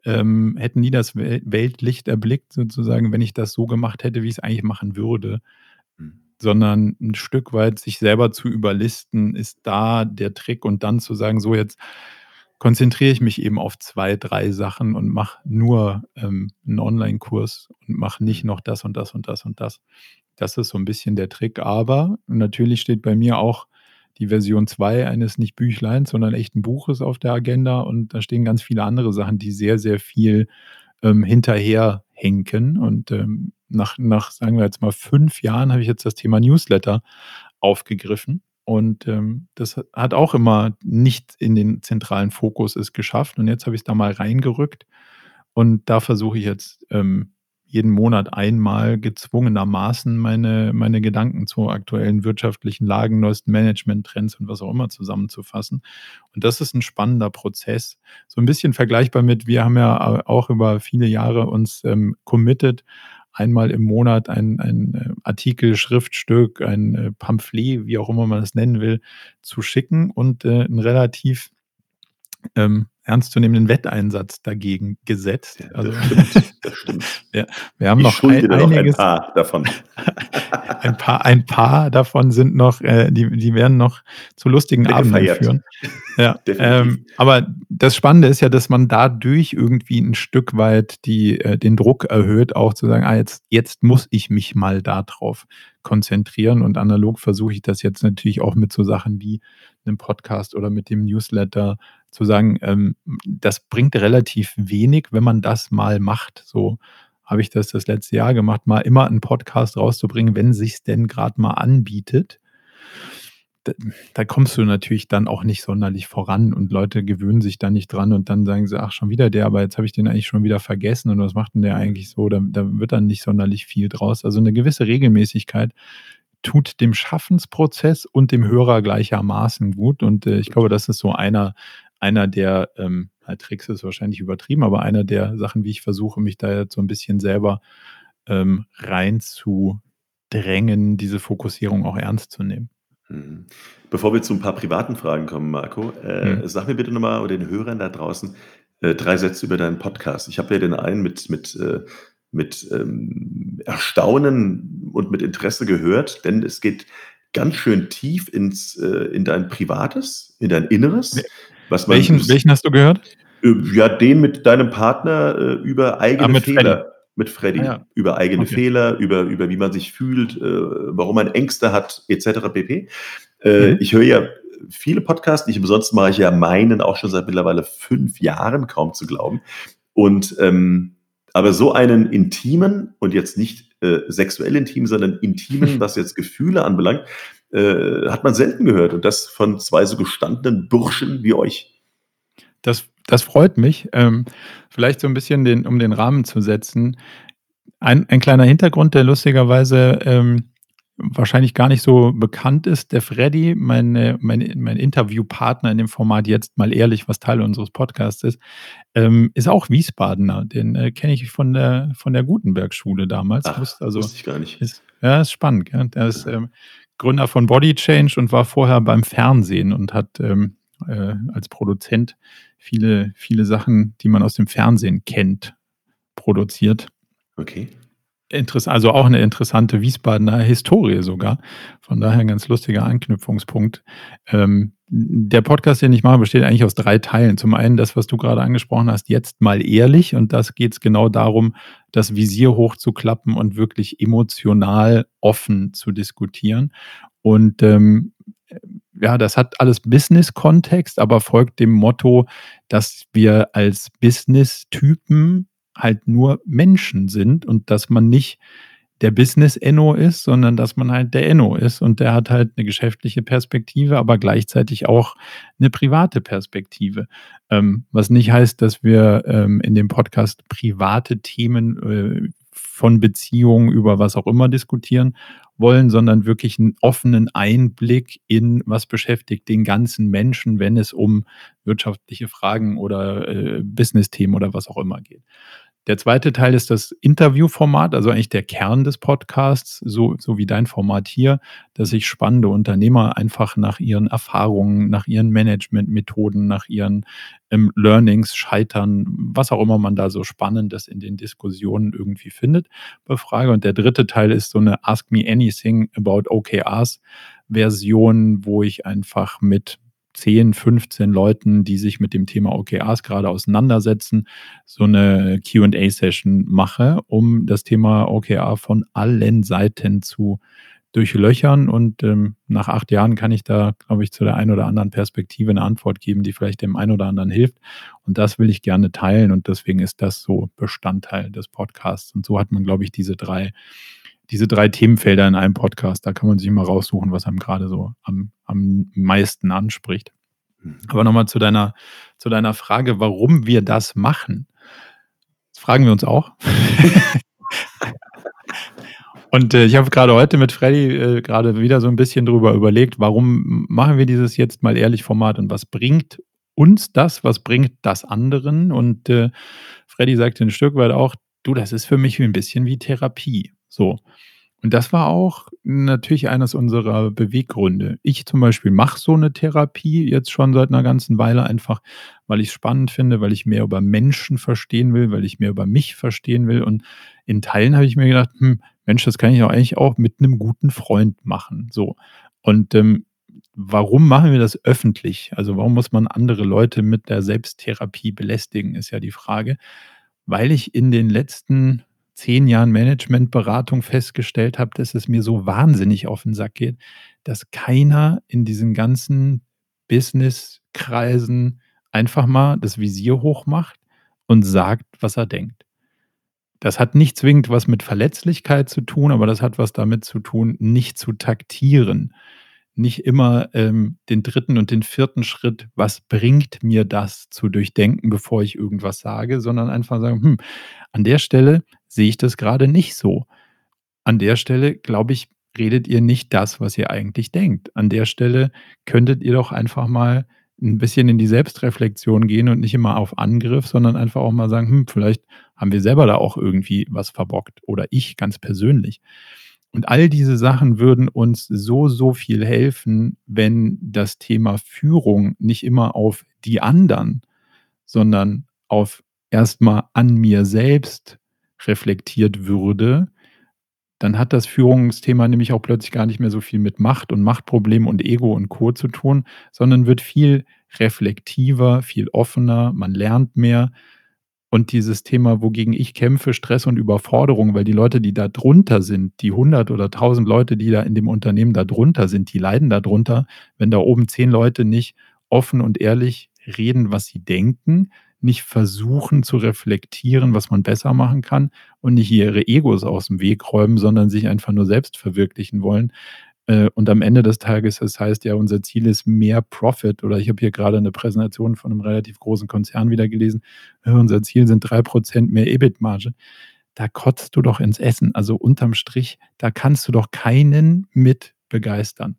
ähm, hätten nie das Wel Weltlicht erblickt sozusagen, wenn ich das so gemacht hätte, wie ich's eigentlich machen würde. Sondern 'n Stück weit sich selber zu überlisten, ist da der Trick und dann zu sagen: „So, jetzt konzentriere ich mich eben auf 2, 3 Sachen und mache nur, ähm, 'n Onlinekurs und mache nicht Mhm. noch das und das und das und das.“ Das ist so 'n bisschen der Trick, aber natürlich steht bei mir auch die Version 2 eines nicht Büchleins, sondern echten Buches auf der Agenda und da stehen ganz viele andere Sachen, die sehr, sehr viel, ähm, hinterherhinken und, ähm, nach nach, sagen wir jetzt mal 5 Jahren habe ich jetzt das Thema Newsletter aufgegriffen und, ähm, das ha hat auch immer nicht in den zentralen Fokus es geschafft und jetzt habe ich's da mal reingerückt und da versuche ich jetzt, ähm, jeden Monat einmal gezwungenermaßen meine meine Gedanken zur aktuellen wirtschaftlichen Lagen, neuesten Managementtrends und was auch immer zusammenzufassen. Und das ist 'n spannender Prozess. So 'n bisschen vergleichbar mit wir haben ja auch über viele Jahre uns, ähm, committed, einmal im Monat ein ein, äh, Artikel, Schriftstück, ein, äh, Pamphlet, wie auch immer man es nennen will, zu schicken und, äh, 'n relativ, ähm, ernstzunehmenden Wetteinsatz dagegen gesetzt. Ja, Also, das stimmt, das stimmt. ja, wir haben Ich noch ein einiges paar davon. ein paar ein paar davon sind noch äh, die die werden noch zu lustigen Wird Abenden gefeiert. führen. Ja, ähm, aber das Spannende ist ja, dass man dadurch irgendwie 'n Stück weit die äh, den Druck erhöht, auch zu sagen: „Ah, jetzt jetzt muss ich mich mal da drauf konzentrieren.“ Und analog versuche ich das jetzt natürlich auch mit so Sachen wie 'nem Podcast oder mit dem Newsletter zu sagen, ähm, das bringt relativ wenig, wenn man das mal macht. So habe ich das das letzte Jahr gemacht, mal immer 'n Podcast rauszubringen, wenn sich's denn grad mal anbietet. D da kommst du natürlich dann auch nicht sonderlich voran und Leute gewöhnen sich da nicht dran und dann sagen sie: „Ach, schon wieder der, aber jetzt habe ich den eigentlich schon wieder vergessen und was macht 'n der Mhm. eigentlich so?“ Da da wird dann nicht sonderlich viel draus. Also, 'ne gewisse Regelmäßigkeit tut dem Schaffensprozess und dem Hörer gleichermaßen gut und, äh, ich glaube, das ist so einer einer der, ähm Tricks ist wahrscheinlich übertrieben, aber einer der Sachen, wie ich versuche, mich da jetzt so 'n bisschen selber, ähm, reinzudrängen, diese Fokussierung auch ernst zu nehmen. Mhm. Bevor wir zu 'n paar privaten Fragen kommen, Marco, äh, sag mir bitte noch mal oder den Hörern da draußen, äh, 3 Sätze über deinen Podcast. Ich habe ja den einen mit mit, äh mit, ähm, Erstaunen und mit Interesse gehört, denn es geht ganz schön tief ins äh, in dein Privates, in dein Inneres, was man welchen welchen hast du gehört? äh, ja, den mit deinem Partner, äh, über Ah, eigene mit Freddy. Fehler mit Ah Freddy, ja. über eigene Okay. Fehler, über über wie man sich fühlt, äh, warum man Ängste hat et cetera pp. Äh, Mhm. ich höre ja viele Podcasts, nicht umsonst mache ich ja meinen auch schon seit mittlerweile 5 Jahren, kaum zu glauben. Und, ähm aber so einen intimen und jetzt nicht, äh, sexuell intim, sondern intimen, was jetzt Gefühle anbelangt, äh, hat man selten gehört und das von 2 so gestandenen Burschen wie euch. Das das freut mich. Ähm, vielleicht so 'n bisschen den um den Rahmen zu setzen. Ein ein kleiner Hintergrund, der lustigerweise, ähm, wahrscheinlich gar nicht so bekannt ist, der Freddy, meine, mein, mein Interviewpartner in dem Format jetzt mal ehrlich, was Teil unseres Podcasts ist, ähm, ist auch Wiesbadener. Den äh, kenne ich von der, von der Gutenberg-Schule damals. Ach, also, wusste ich gar nicht. Ist, ja, ist spannend. Gell? Der ist ähm, Gründer von Body Change und war vorher beim Fernsehen und hat ähm, äh, als Produzent viele, viele Sachen, die man aus dem Fernsehen kennt, produziert. Okay. Interessant, also auch eine interessante Wiesbadener Historie sogar. Von daher ein ganz lustiger Anknüpfungspunkt. Ähm, der Podcast, den ich mache, besteht eigentlich aus drei Teilen. Zum einen das, was du gerade angesprochen hast, jetzt mal ehrlich. Und das geht es genau darum, das Visier hochzuklappen und wirklich emotional offen zu diskutieren. Und ähm, ja, das hat alles Business-Kontext, aber folgt dem Motto, dass wir als Business-Typen halt nur Menschen sind und dass man nicht der Business-Enno ist, sondern dass man halt der Enno ist und der hat halt eine geschäftliche Perspektive, aber gleichzeitig auch eine private Perspektive. Ähm, was nicht heißt, dass wir ähm, in dem Podcast private Themen äh, von Beziehungen über was auch immer diskutieren wollen, sondern wirklich einen offenen Einblick in, was beschäftigt den ganzen Menschen, wenn es um wirtschaftliche Fragen oder äh, Business-Themen oder was auch immer geht. Der zweite Teil ist das Interviewformat, also eigentlich der Kern des Podcasts, so, so wie dein Format hier, dass ich spannende Unternehmer einfach nach ihren Erfahrungen, nach ihren Managementmethoden, nach ihren ähm, Learnings, Scheitern, was auch immer man da so Spannendes in den Diskussionen irgendwie findet, befrage. Und der dritte Teil ist so eine Ask Me Anything About OKRs Version, wo ich einfach mit 10, 15 Leuten, die sich mit dem Thema OKRs gerade auseinandersetzen, so eine QA-Session mache, um das Thema OKR von allen Seiten zu durchlöchern. Und ähm, nach acht Jahren kann ich da, glaube ich, zu der einen oder anderen Perspektive eine Antwort geben, die vielleicht dem einen oder anderen hilft. Und das will ich gerne teilen. Und deswegen ist das so Bestandteil des Podcasts. Und so hat man, glaube ich, diese drei diese drei Themenfelder in einem Podcast, da kann man sich mal raussuchen, was einem gerade so am, am meisten anspricht. Mhm. Aber nochmal zu deiner, zu deiner Frage, warum wir das machen. Das fragen wir uns auch. Und äh, ich habe gerade heute mit Freddy äh, gerade wieder so ein bisschen drüber überlegt, warum machen wir dieses jetzt mal ehrlich Format und was bringt uns das, was bringt das anderen? Und äh, Freddy sagte ein Stück weit auch, du, das ist für mich ein bisschen wie Therapie. So. Und das war auch natürlich eines unserer Beweggründe. Ich zum Beispiel mache so eine Therapie jetzt schon seit einer ganzen Weile einfach, weil ich es spannend finde, weil ich mehr über Menschen verstehen will, weil ich mehr über mich verstehen will. Und in Teilen habe ich mir gedacht, hm, Mensch, das kann ich auch eigentlich auch mit einem guten Freund machen. So. Und ähm, warum machen wir das öffentlich? Also warum muss man andere Leute mit der Selbsttherapie belästigen, ist ja die Frage. Weil ich in den letzten zehn Jahren Managementberatung festgestellt habe, dass es mir so wahnsinnig auf den Sack geht, dass keiner in diesen ganzen Business-Kreisen einfach mal das Visier hochmacht und sagt, was er denkt. Das hat nicht zwingend was mit Verletzlichkeit zu tun, aber das hat was damit zu tun, nicht zu taktieren. Nicht immer ähm, den dritten und den vierten Schritt, was bringt mir das zu durchdenken, bevor ich irgendwas sage, sondern einfach sagen, hm, an der Stelle sehe ich das gerade nicht so. An der Stelle, glaube ich, redet ihr nicht das, was ihr eigentlich denkt. An der Stelle könntet ihr doch einfach mal ein bisschen in die Selbstreflexion gehen und nicht immer auf Angriff, sondern einfach auch mal sagen, hm, vielleicht haben wir selber da auch irgendwie was verbockt oder ich ganz persönlich. Und all diese Sachen würden uns so, so viel helfen, wenn das Thema Führung nicht immer auf die anderen, sondern auf erstmal an mir selbst reflektiert würde, dann hat das Führungsthema nämlich auch plötzlich gar nicht mehr so viel mit Macht und Machtproblemen und Ego und Co. zu tun, sondern wird viel reflektiver, viel offener, man lernt mehr. Und dieses Thema, wogegen ich kämpfe, Stress und Überforderung, weil die Leute, die da drunter sind, die 100 oder 1000 Leute, die da in dem Unternehmen da drunter sind, die leiden darunter, wenn da oben zehn Leute nicht offen und ehrlich reden, was sie denken, nicht versuchen zu reflektieren, was man besser machen kann und nicht ihre Egos aus dem Weg räumen, sondern sich einfach nur selbst verwirklichen wollen. Äh, und am Ende des Tages, das heißt ja, unser Ziel ist mehr Profit. Oder ich habe hier gerade eine Präsentation von einem relativ großen Konzern wieder gelesen. Unser Ziel sind drei Prozent mehr EBIT-Marge. da kotzt du doch ins Essen. Also unterm Strich, da kannst du doch keinen mit begeistern.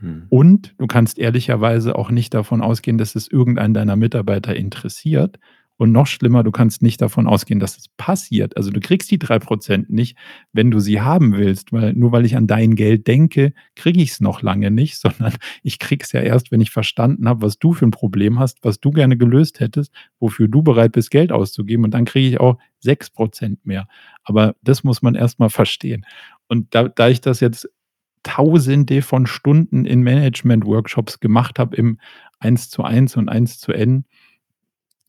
Hm. Und du kannst ehrlicherweise auch nicht davon ausgehen, dass es irgendeinen deiner Mitarbeiter interessiert. Und noch schlimmer, du kannst nicht davon ausgehen, dass es passiert. Also du kriegst die drei Prozent nicht, wenn du sie haben willst, weil nur weil ich an dein Geld denke, kriege ich es noch lange nicht, sondern ich kriege es ja erst, wenn ich verstanden habe, was du für ein Problem hast, was du gerne gelöst hättest, wofür du bereit bist, Geld auszugeben. Und dann kriege ich auch sechs Prozent mehr. Aber das muss man erstmal verstehen. Und da, da ich das jetzt tausende von Stunden in Management-Workshops gemacht habe im 1 zu 1 und 1 zu N,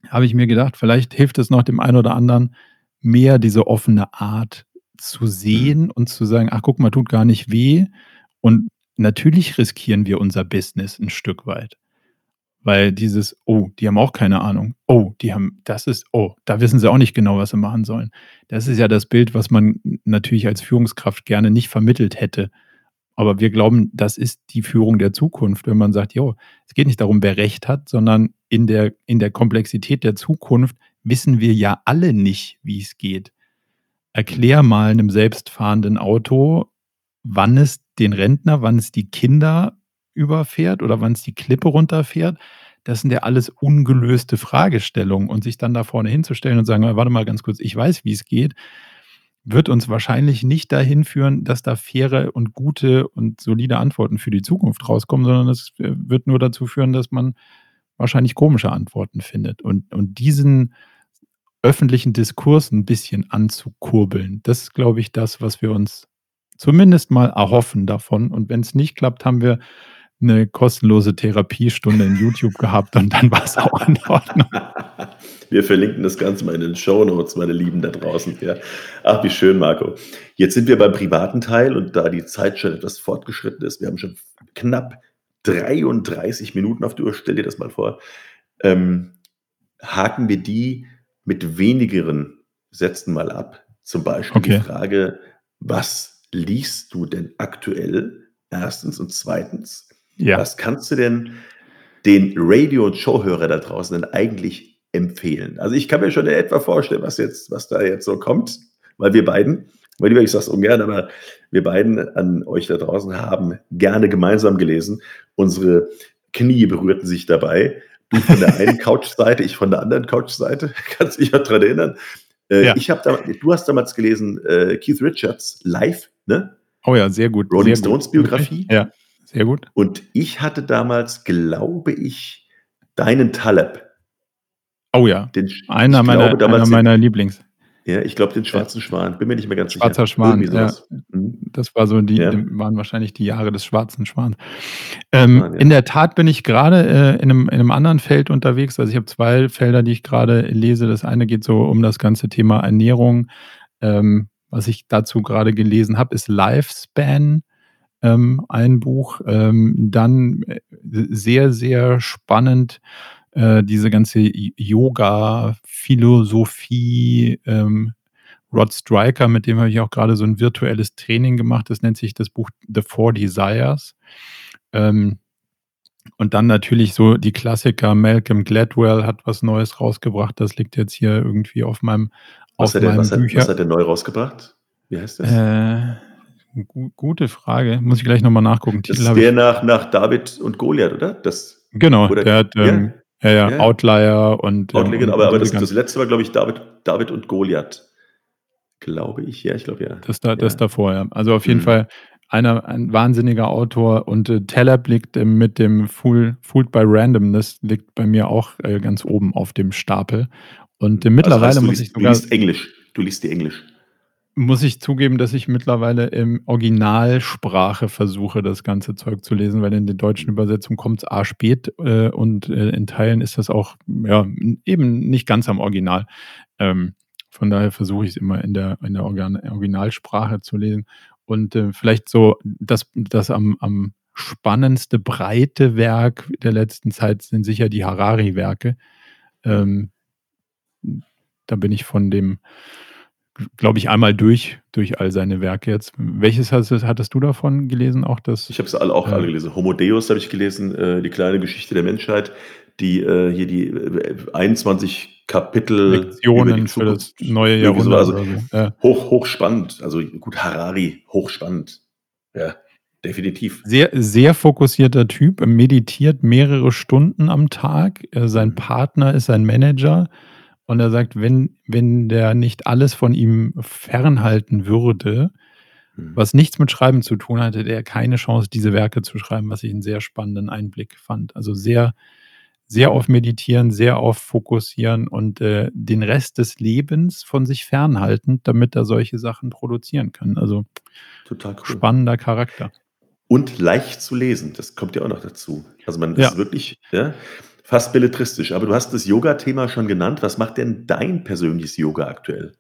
habe ich mir gedacht, vielleicht hilft es noch dem einen oder anderen, mehr diese offene Art zu sehen und zu sagen, ach guck mal, tut gar nicht weh. Und natürlich riskieren wir unser Business ein Stück weit. Weil dieses, oh, die haben auch keine Ahnung. Oh, die haben, das ist, oh, da wissen sie auch nicht genau, was sie machen sollen. Das ist ja das Bild, was man natürlich als Führungskraft gerne nicht vermittelt hätte. Aber wir glauben, das ist die Führung der Zukunft, wenn man sagt, jo, es geht nicht darum, wer Recht hat, sondern in der, in der Komplexität der Zukunft wissen wir ja alle nicht, wie es geht. Erklär mal einem selbstfahrenden Auto, wann es den Rentner, wann es die Kinder überfährt oder wann es die Klippe runterfährt. Das sind ja alles ungelöste Fragestellungen. Und sich dann da vorne hinzustellen und sagen, warte mal ganz kurz, ich weiß, wie es geht, wird uns wahrscheinlich nicht dahin führen, dass da faire und gute und solide Antworten für die Zukunft rauskommen, sondern es äh, wird nur dazu führen, dass man wahrscheinlich komische Antworten findet. Und, und diesen öffentlichen Diskurs ein bisschen anzukurbeln, das ist, glaube ich, das, was wir uns zumindest mal erhoffen davon. Und wenn es nicht klappt, haben wir eine kostenlose Therapiestunde in YouTube gehabt und dann war es auch in Ordnung. Wir verlinken das Ganze mal in den Show Notes, meine Lieben da draußen. Ja. Ach, wie schön, Marco. Jetzt sind wir beim privaten Teil und da die Zeit schon etwas fortgeschritten ist, wir haben schon knapp 33 Minuten auf der Uhr, stell dir das mal vor, ähm, haken wir die mit wenigeren Sätzen mal ab. Zum Beispiel okay. die Frage, was liest du denn aktuell? Erstens und zweitens, ja. was kannst du denn den Radio- und Showhörer da draußen denn eigentlich empfehlen? Also ich kann mir schon etwa vorstellen, was jetzt, was da jetzt so kommt, weil wir beiden, weil lieber ich sage es ungern, aber wir beiden an euch da draußen haben gerne gemeinsam gelesen. Unsere Knie berührten sich dabei. Du von der einen Couchseite, ich von der anderen Couchseite. Kannst dich ja daran erinnern. Äh, ja. Ich habe du hast damals gelesen äh, Keith Richards live, ne? Oh ja, sehr gut. Rolling sehr Stones gut. Biografie. Ja, sehr gut. Und ich hatte damals, glaube ich, deinen Taleb. Oh ja. Den, einer, meiner, glaube, einer meiner Lieblings. Ja, ich glaube den Schwarzen Schwan. Bin mir nicht mehr ganz Schwarzer sicher. Schwarzer Schwan, ja. Mhm. Das war so die, ja. waren wahrscheinlich die Jahre des Schwarzen Schwans. Ähm, ja. In der Tat bin ich gerade äh, in, einem, in einem anderen Feld unterwegs. Also ich habe zwei Felder, die ich gerade lese. Das eine geht so um das ganze Thema Ernährung. Ähm, was ich dazu gerade gelesen habe, ist Lifespan. Ähm, ein Buch. Ähm, dann äh, sehr, sehr spannend äh, diese ganze Yoga-Philosophie, ähm, Rod Striker, mit dem habe ich auch gerade so ein virtuelles Training gemacht. Das nennt sich das Buch The Four Desires. Ähm, und dann natürlich so die Klassiker. Malcolm Gladwell hat was Neues rausgebracht. Das liegt jetzt hier irgendwie auf meinem was auf meinem was, Bücher. Hat, was hat er neu rausgebracht? Wie heißt das? Äh, gute Frage. Muss ich gleich nochmal nachgucken. Das Titel ist der nach, nach David und Goliath, oder? Das, genau, oder, der hat ähm, ja, ja, ja. Outlier und. Outlier, genau, aber, aber das, das, letzte war, glaube ich, David, David und Goliath. Glaube ich, ja, ich glaube ja. Das, da, das davor, ja. Also auf jeden mhm. Fall einer, ein wahnsinniger Autor und äh, Taleb liegt äh, mit dem Fool, Fooled by Randomness liegt bei mir auch äh, ganz oben auf dem Stapel. Und äh, mittlerweile also heißt, muss liest, ich sogar. Du liest Englisch. Du liest die Englisch muss ich zugeben, dass ich mittlerweile im Originalsprache versuche, das ganze Zeug zu lesen, weil in der deutschen Übersetzung kommt es A spät äh, und äh, in Teilen ist das auch ja, eben nicht ganz am Original. Ähm, von daher versuche ich es immer in der, in der Originalsprache zu lesen. Und äh, vielleicht so das, das am, am spannendste breite Werk der letzten Zeit sind sicher die Harari-Werke. Ähm, da bin ich von dem glaube ich, einmal durch, durch all seine Werke jetzt. Welches hast, hattest du davon gelesen? Auch das, ich habe es alle, auch äh, alle gelesen. Homo Deus habe ich gelesen, äh, die kleine Geschichte der Menschheit, die äh, hier die 21 äh, Kapitel Lektionen für das neue Irgendwie so, Jahrhundert also oder so. Ja. hoch, hochspannend. Also gut, Harari, hochspannend. Ja, definitiv. Sehr, sehr fokussierter Typ, meditiert mehrere Stunden am Tag. Äh, sein Mhm. Partner ist sein Manager und er sagt, wenn, wenn der nicht alles von ihm fernhalten würde, Mhm. was nichts mit Schreiben zu tun hatte, der keine Chance, diese Werke zu schreiben, was ich einen sehr spannenden Einblick fand. Also sehr, sehr auf Meditieren, sehr auf Fokussieren und äh, den Rest des Lebens von sich fernhalten, damit er solche Sachen produzieren kann. Also Total cool. spannender Charakter. Und leicht zu lesen, das kommt ja auch noch dazu. Also man Ja. ist wirklich ja, fast belletristisch. Aber du hast das Yoga-Thema schon genannt. Was macht denn dein persönliches Yoga aktuell?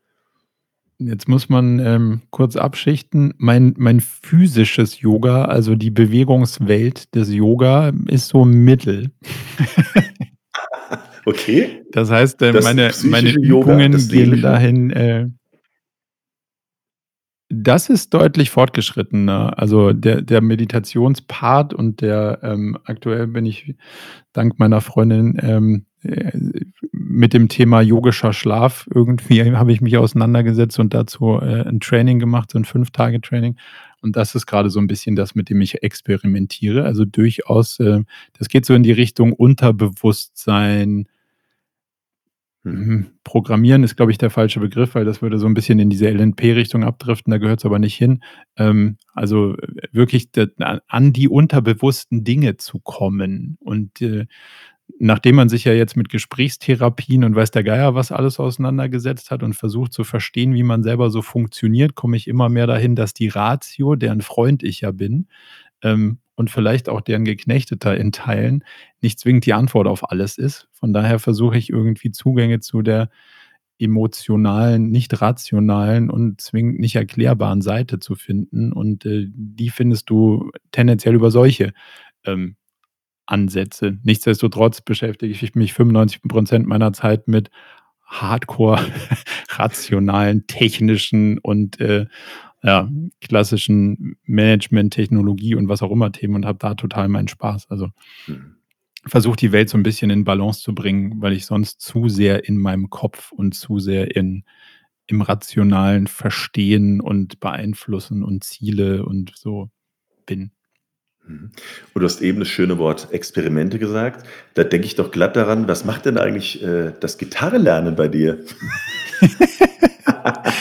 Jetzt muss man ähm, kurz abschichten. Mein, mein physisches Yoga, also die Bewegungswelt des Yoga, ist so mittel. Okay. Das heißt, äh, Das meine, meine Yoga, Übungen das gehen dahin. Äh, das ist deutlich fortgeschrittener. Also der, der Meditationspart und der ähm, aktuell bin ich dank meiner Freundin ähm, äh, mit dem Thema yogischer Schlaf irgendwie habe ich mich auseinandergesetzt und dazu äh, ein Training gemacht, so ein Fünf-Tage-Training. Und das ist gerade so ein bisschen das, mit dem ich experimentiere. Also durchaus, äh, das geht so in die Richtung Unterbewusstsein. Mhm. Programmieren ist, glaube ich, der falsche Begriff, weil das würde so ein bisschen in diese LNP-Richtung abdriften, da gehört es aber nicht hin. Ähm, also äh, wirklich an die unterbewussten Dinge zu kommen. Und äh, nachdem man sich ja jetzt mit Gesprächstherapien und weiß der Geier was alles auseinandergesetzt hat und versucht zu verstehen, wie man selber so funktioniert, komme ich immer mehr dahin, dass die Ratio, deren Freund ich ja bin, ähm, und vielleicht auch deren Geknechteter in Teilen nicht zwingend die Antwort auf alles ist. Von daher versuche ich irgendwie Zugänge zu der emotionalen, nicht rationalen und zwingend nicht erklärbaren Seite zu finden. Und äh, die findest du tendenziell über solche ähm, Ansätze. Nichtsdestotrotz beschäftige ich mich 95 Prozent meiner Zeit mit hardcore rationalen, technischen und äh, ja, klassischen Management, Technologie und was auch immer Themen und habe da total meinen Spaß. Also Hm. versuche die Welt so ein bisschen in Balance zu bringen, weil ich sonst zu sehr in meinem Kopf und zu sehr in, im rationalen Verstehen und Beeinflussen und Ziele und so bin. Mhm. Und du hast eben das schöne Wort Experimente gesagt. Da denke ich doch glatt daran, was macht denn eigentlich äh, das Gitarrelernen bei dir?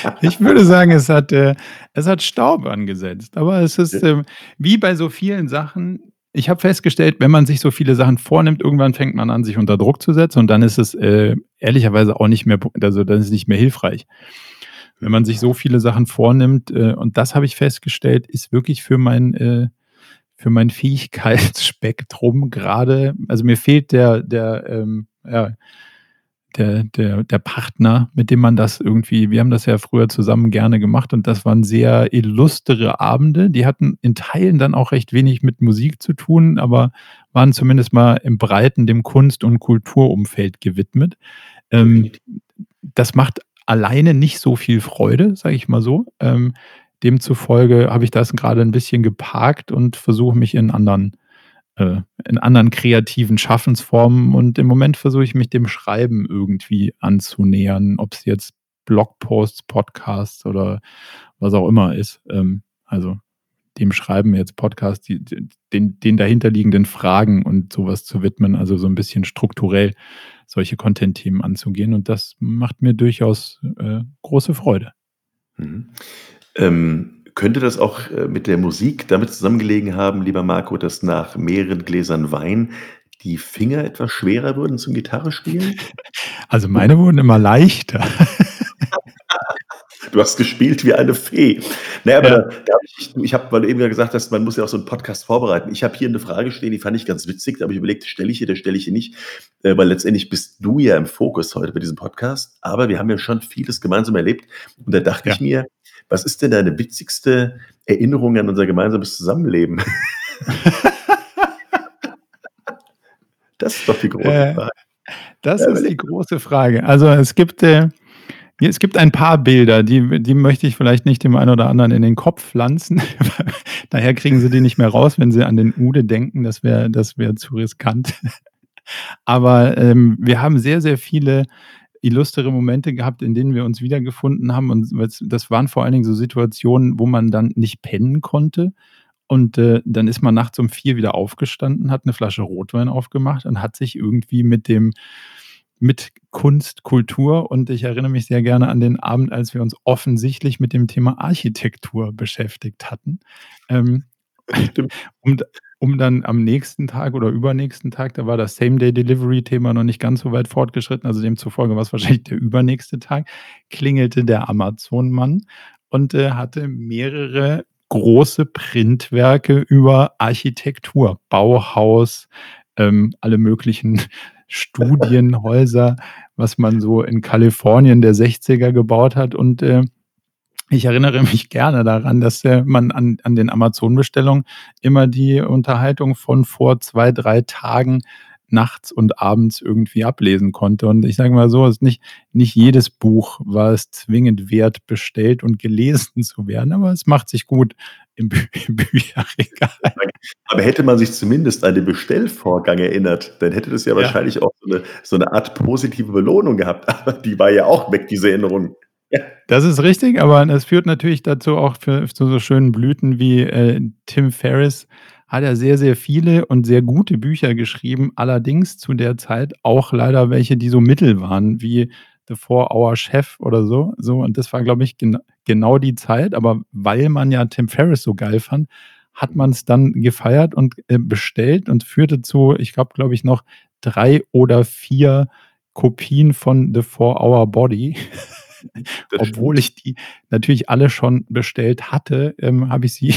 Ich würde sagen, es hat, äh, es hat Staub angesetzt. Aber es ist ähm, wie bei so vielen Sachen. Ich habe festgestellt, wenn man sich so viele Sachen vornimmt, irgendwann fängt man an, sich unter Druck zu setzen und dann ist es äh, ehrlicherweise auch nicht mehr, also dann ist es nicht mehr hilfreich. Wenn man sich so viele Sachen vornimmt, äh, und das habe ich festgestellt, ist wirklich für mein, äh, für mein Fähigkeitsspektrum gerade, also mir fehlt der, der, ähm, ja, der, der, der Partner, mit dem man das irgendwie, wir haben das ja früher zusammen gerne gemacht und das waren sehr illustre Abende. Die hatten in Teilen dann auch recht wenig mit Musik zu tun, aber waren zumindest mal im Breiten dem Kunst- und Kulturumfeld gewidmet. Ähm, das macht alleine nicht so viel Freude, sage ich mal so. Ähm, demzufolge habe ich das gerade ein bisschen geparkt und versuche mich in anderen äh, in anderen kreativen Schaffensformen und im Moment versuche ich mich dem Schreiben irgendwie anzunähern, ob es jetzt Blogposts, Podcasts oder was auch immer ist. Ähm, also dem Schreiben jetzt Podcast, die, die, den, den dahinterliegenden Fragen und sowas zu widmen, also so ein bisschen strukturell solche Content-Themen anzugehen und das macht mir durchaus äh, große Freude. Mhm. Ähm, könnte das auch äh, mit der Musik damit zusammengelegen haben, lieber Marco, dass nach mehreren Gläsern Wein die Finger etwas schwerer wurden zum Gitarre spielen? Also meine wurden immer leichter. Du hast gespielt wie eine Fee. Naja, aber Ja. da, da hab ich, ich habe, weil du eben ja gesagt hast, man muss ja auch so einen Podcast vorbereiten. Ich habe hier eine Frage stehen, die fand ich ganz witzig, da habe ich überlegt, stelle ich hier, da stelle ich hier nicht, äh, weil letztendlich bist du ja im Fokus heute bei diesem Podcast, aber wir haben ja schon vieles gemeinsam erlebt und da dachte Ja. ich mir, was ist denn deine witzigste Erinnerung an unser gemeinsames Zusammenleben? Das ist doch die große Äh, Frage. Das Ja, ist die große Frage. Also es gibt, äh, es gibt ein paar Bilder, die, die möchte ich vielleicht nicht dem einen oder anderen in den Kopf pflanzen. Daher kriegen sie die nicht mehr raus, wenn sie an den Ude denken. Das wäre das wär zu riskant. Aber ähm, wir haben sehr, sehr viele illustre Momente gehabt, in denen wir uns wiedergefunden haben. Und das waren vor allen Dingen so Situationen, wo man dann nicht pennen konnte. Und äh, dann ist man nachts um vier wieder aufgestanden, hat eine Flasche Rotwein aufgemacht und hat sich irgendwie mit dem mit Kunst, Kultur und ich erinnere mich sehr gerne an den Abend, als wir uns offensichtlich mit dem Thema Architektur beschäftigt hatten. Ähm, um, um dann am nächsten Tag oder übernächsten Tag, da war das Same-Day-Delivery-Thema noch nicht ganz so weit fortgeschritten, also demzufolge war es wahrscheinlich der übernächste Tag, klingelte der Amazon-Mann und äh, hatte mehrere große Printwerke über Architektur, Bauhaus, ähm, alle möglichen Studienhäuser, was man so in Kalifornien der 60er gebaut hat. Und äh, ich erinnere mich gerne daran, dass äh, man an, an den Amazon-Bestellungen immer die Unterhaltung von vor zwei, drei Tagen nachts und abends irgendwie ablesen konnte. Und ich sage mal so, ist nicht, nicht jedes Buch war es zwingend wert, bestellt und gelesen zu werden, aber es macht sich gut im, Bü im Bücherregal. Aber hätte man sich zumindest an den Bestellvorgang erinnert, dann hätte das ja, ja. wahrscheinlich auch so eine, so eine Art positive Belohnung gehabt. Aber die war ja auch weg, diese Erinnerung. Ja. Das ist richtig, aber es führt natürlich dazu auch für, zu so schönen Blüten wie äh, Tim Ferriss hat er sehr, sehr viele und sehr gute Bücher geschrieben, allerdings zu der Zeit auch leider welche, die so mittel waren, wie The Four-Hour Chef oder so. so. Und das war, glaube ich, gen genau die Zeit. Aber weil man ja Tim Ferriss so geil fand, hat man es dann gefeiert und äh, bestellt und führte zu, ich glaube, glaube ich, noch drei oder vier Kopien von The Four-Hour Body. Obwohl ich die natürlich alle schon bestellt hatte, ähm, habe ich sie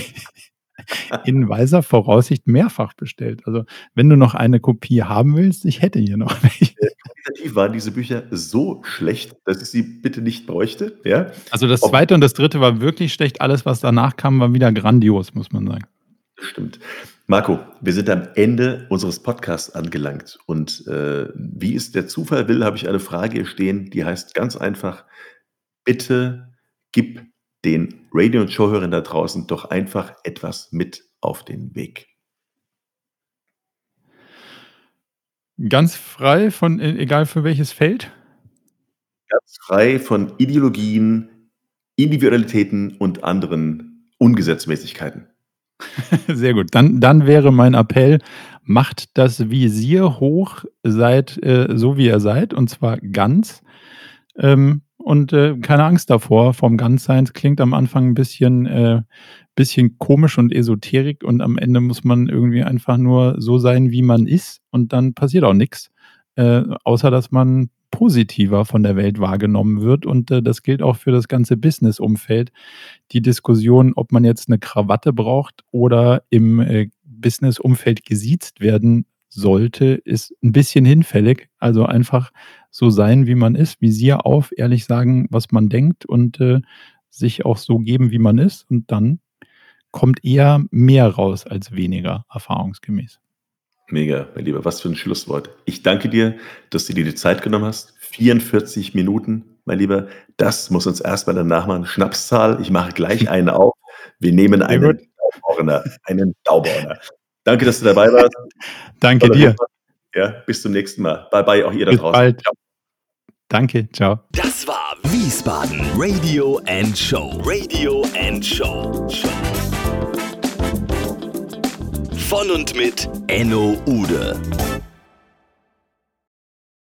in weiser Voraussicht mehrfach bestellt. Also, wenn du noch eine Kopie haben willst, ich hätte hier noch welche. Qualitativ waren diese Bücher so schlecht, dass ich sie bitte nicht bräuchte, ja? Also, das zweite und das dritte war wirklich schlecht. Alles, was danach kam, war wieder grandios, muss man sagen. Stimmt. Marco, wir sind am Ende unseres Podcasts angelangt und, äh, wie es der Zufall will, habe ich eine Frage stehen, die heißt ganz einfach: „Bitte gib den Radio und Showhörern da draußen doch einfach etwas mit auf den Weg. Ganz frei von e egal für welches Feld? Ganz frei von Ideologien, Individualitäten und anderen Ungesetzmäßigkeiten. Sehr gut. Dann dann wäre mein Appell: Macht das Visier hoch, seid, äh, so wie ihr seid, und zwar ganz. Ähm, und äh, keine Angst davor, vom Ganzsein. Klingt am Anfang ein bisschen, äh, bisschen komisch und esoterik und am Ende muss man irgendwie einfach nur so sein, wie man ist und dann passiert auch nichts, äh, außer dass man positiver von der Welt wahrgenommen wird. Und äh, das gilt auch für das ganze Business-Umfeld. Die Diskussion, ob man jetzt eine Krawatte braucht oder im äh, Business-Umfeld gesiezt werden sollte, ist ein bisschen hinfällig. Also einfach so sein, wie man ist, Visier auf, ehrlich sagen, was man denkt und äh, sich auch so geben, wie man ist. Und dann kommt eher mehr raus als weniger, erfahrungsgemäß. Mega, mein Lieber, was für ein Schlusswort. Ich danke dir, dass du dir die Zeit genommen hast. 44 Minuten, mein Lieber. Das muss uns erstmal danach machen. Schnapszahl. Ich mache gleich einen auf. Wir nehmen einen Dauborner. Einen Dauborner. Danke, dass du dabei warst. danke dir. Ja, bis zum nächsten Mal. Bye bye, auch ihr da bis draußen. Bald. Ciao. Danke, ciao. Das war Wiesbaden Radio and Show. Radio and Show. Von und mit Enno Ude.